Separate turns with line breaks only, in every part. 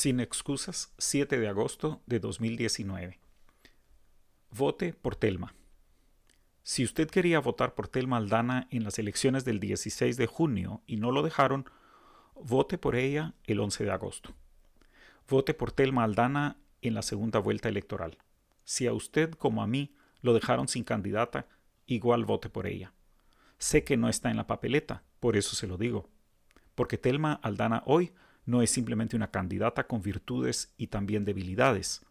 Sin excusas, 7 de agosto de 2019. Vote por Telma. Si usted quería votar por Telma Aldana en las elecciones del 16 de junio y no lo dejaron, vote por ella el 11 de agosto. Vote por Telma Aldana en la segunda vuelta electoral. Si a usted como a mí lo dejaron sin candidata, igual vote por ella. Sé que no está en la papeleta, por eso se lo digo. Porque Telma Aldana hoy no es simplemente una candidata con virtudes y también debilidades.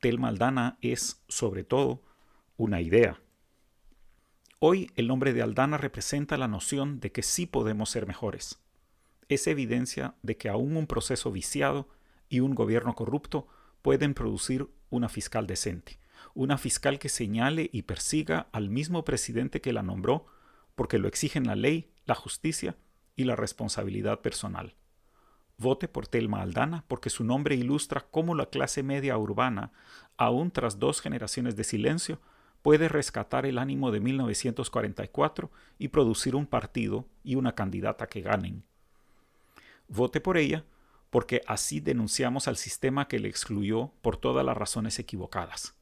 Telma Aldana es, sobre todo, una idea. Hoy el nombre de Aldana representa la noción de que sí podemos ser mejores. Es evidencia de que aún un proceso viciado y un gobierno corrupto pueden producir una fiscal decente, una fiscal que señale y persiga al mismo presidente que la nombró porque lo exigen la ley, la justicia y la responsabilidad personal. Vote por Telma Aldana porque su nombre ilustra cómo la clase media urbana, aún tras dos generaciones de silencio, puede rescatar el ánimo de 1944 y producir un partido y una candidata que ganen. Vote por ella porque así denunciamos al sistema que le excluyó por todas las razones equivocadas,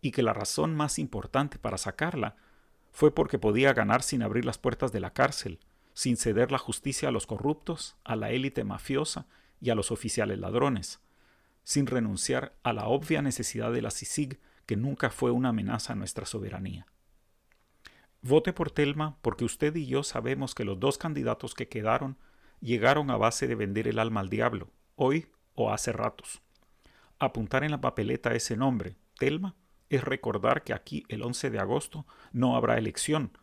y que la razón más importante para sacarla fue porque podía ganar sin abrir las puertas de la cárcel, sin ceder la justicia a los corruptos, a la élite mafiosa y a los oficiales ladrones, sin renunciar a la obvia necesidad de la CICIG que nunca fue una amenaza a nuestra soberanía. Vote por Telma porque usted y yo sabemos que los dos candidatos que quedaron llegaron a base de vender el alma al diablo, hoy o hace ratos. Apuntar en la papeleta ese nombre, Telma, es recordar que aquí el 11 de agosto no habrá elección,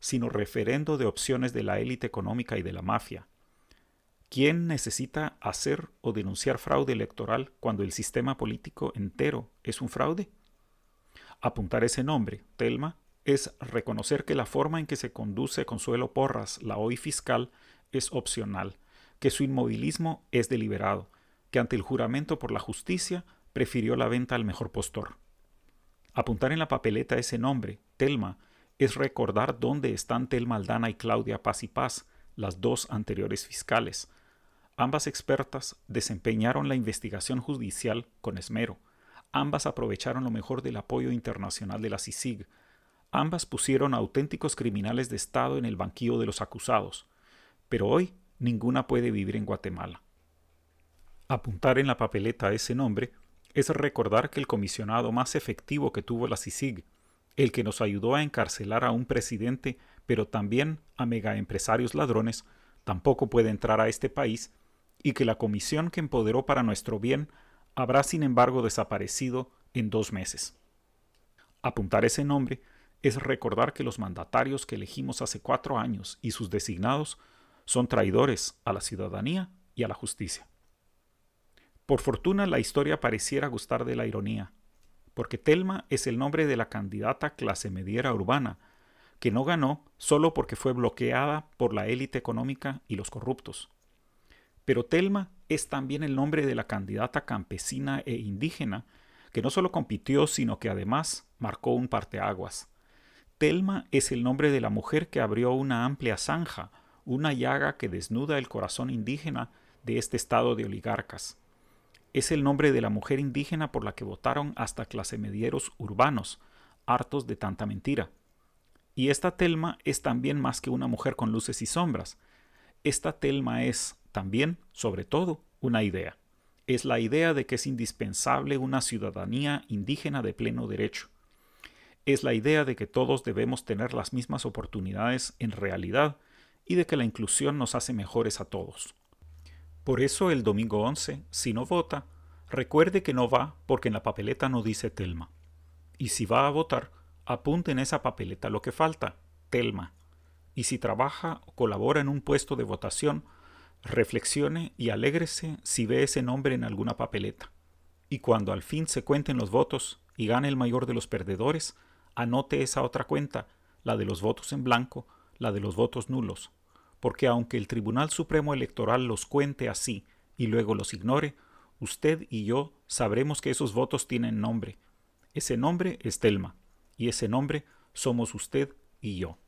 sino referendo de opciones de la élite económica y de la mafia. ¿Quién necesita hacer o denunciar fraude electoral cuando el sistema político entero es un fraude? Apuntar ese nombre, Telma, es reconocer que la forma en que se conduce Consuelo Porras, la hoy fiscal, es opcional, que su inmovilismo es deliberado, que ante el juramento por la justicia prefirió la venta al mejor postor. Apuntar en la papeleta ese nombre, Telma, es recordar dónde están Telma Aldana y Claudia Paz y Paz, las dos anteriores fiscales. Ambas expertas desempeñaron la investigación judicial con esmero. Ambas aprovecharon lo mejor del apoyo internacional de la CICIG. Ambas pusieron auténticos criminales de Estado en el banquillo de los acusados. Pero hoy ninguna puede vivir en Guatemala. Apuntar en la papeleta ese nombre es recordar que el comisionado más efectivo que tuvo la CICIG el que nos ayudó a encarcelar a un presidente, pero también a megaempresarios ladrones, tampoco puede entrar a este país, y que la comisión que empoderó para nuestro bien habrá sin embargo desaparecido en dos meses. Apuntar ese nombre es recordar que los mandatarios que elegimos hace cuatro años y sus designados son traidores a la ciudadanía y a la justicia. Por fortuna la historia pareciera gustar de la ironía, porque Telma es el nombre de la candidata clase mediera urbana, que no ganó solo porque fue bloqueada por la élite económica y los corruptos. Pero Telma es también el nombre de la candidata campesina e indígena, que no solo compitió, sino que además marcó un parteaguas. Telma es el nombre de la mujer que abrió una amplia zanja, una llaga que desnuda el corazón indígena de este estado de oligarcas es el nombre de la mujer indígena por la que votaron hasta clasemedieros urbanos, hartos de tanta mentira. Y esta Telma es también más que una mujer con luces y sombras. Esta Telma es también, sobre todo, una idea. Es la idea de que es indispensable una ciudadanía indígena de pleno derecho. Es la idea de que todos debemos tener las mismas oportunidades en realidad y de que la inclusión nos hace mejores a todos. Por eso el domingo 11, si no vota, recuerde que no va porque en la papeleta no dice Telma. Y si va a votar, apunte en esa papeleta lo que falta, Telma. Y si trabaja o colabora en un puesto de votación, reflexione y alégrese si ve ese nombre en alguna papeleta. Y cuando al fin se cuenten los votos y gane el mayor de los perdedores, anote esa otra cuenta, la de los votos en blanco, la de los votos nulos, porque aunque el Tribunal Supremo Electoral los cuente así y luego los ignore, usted y yo sabremos que esos votos tienen nombre. Ese nombre es Telma, y ese nombre somos usted y yo.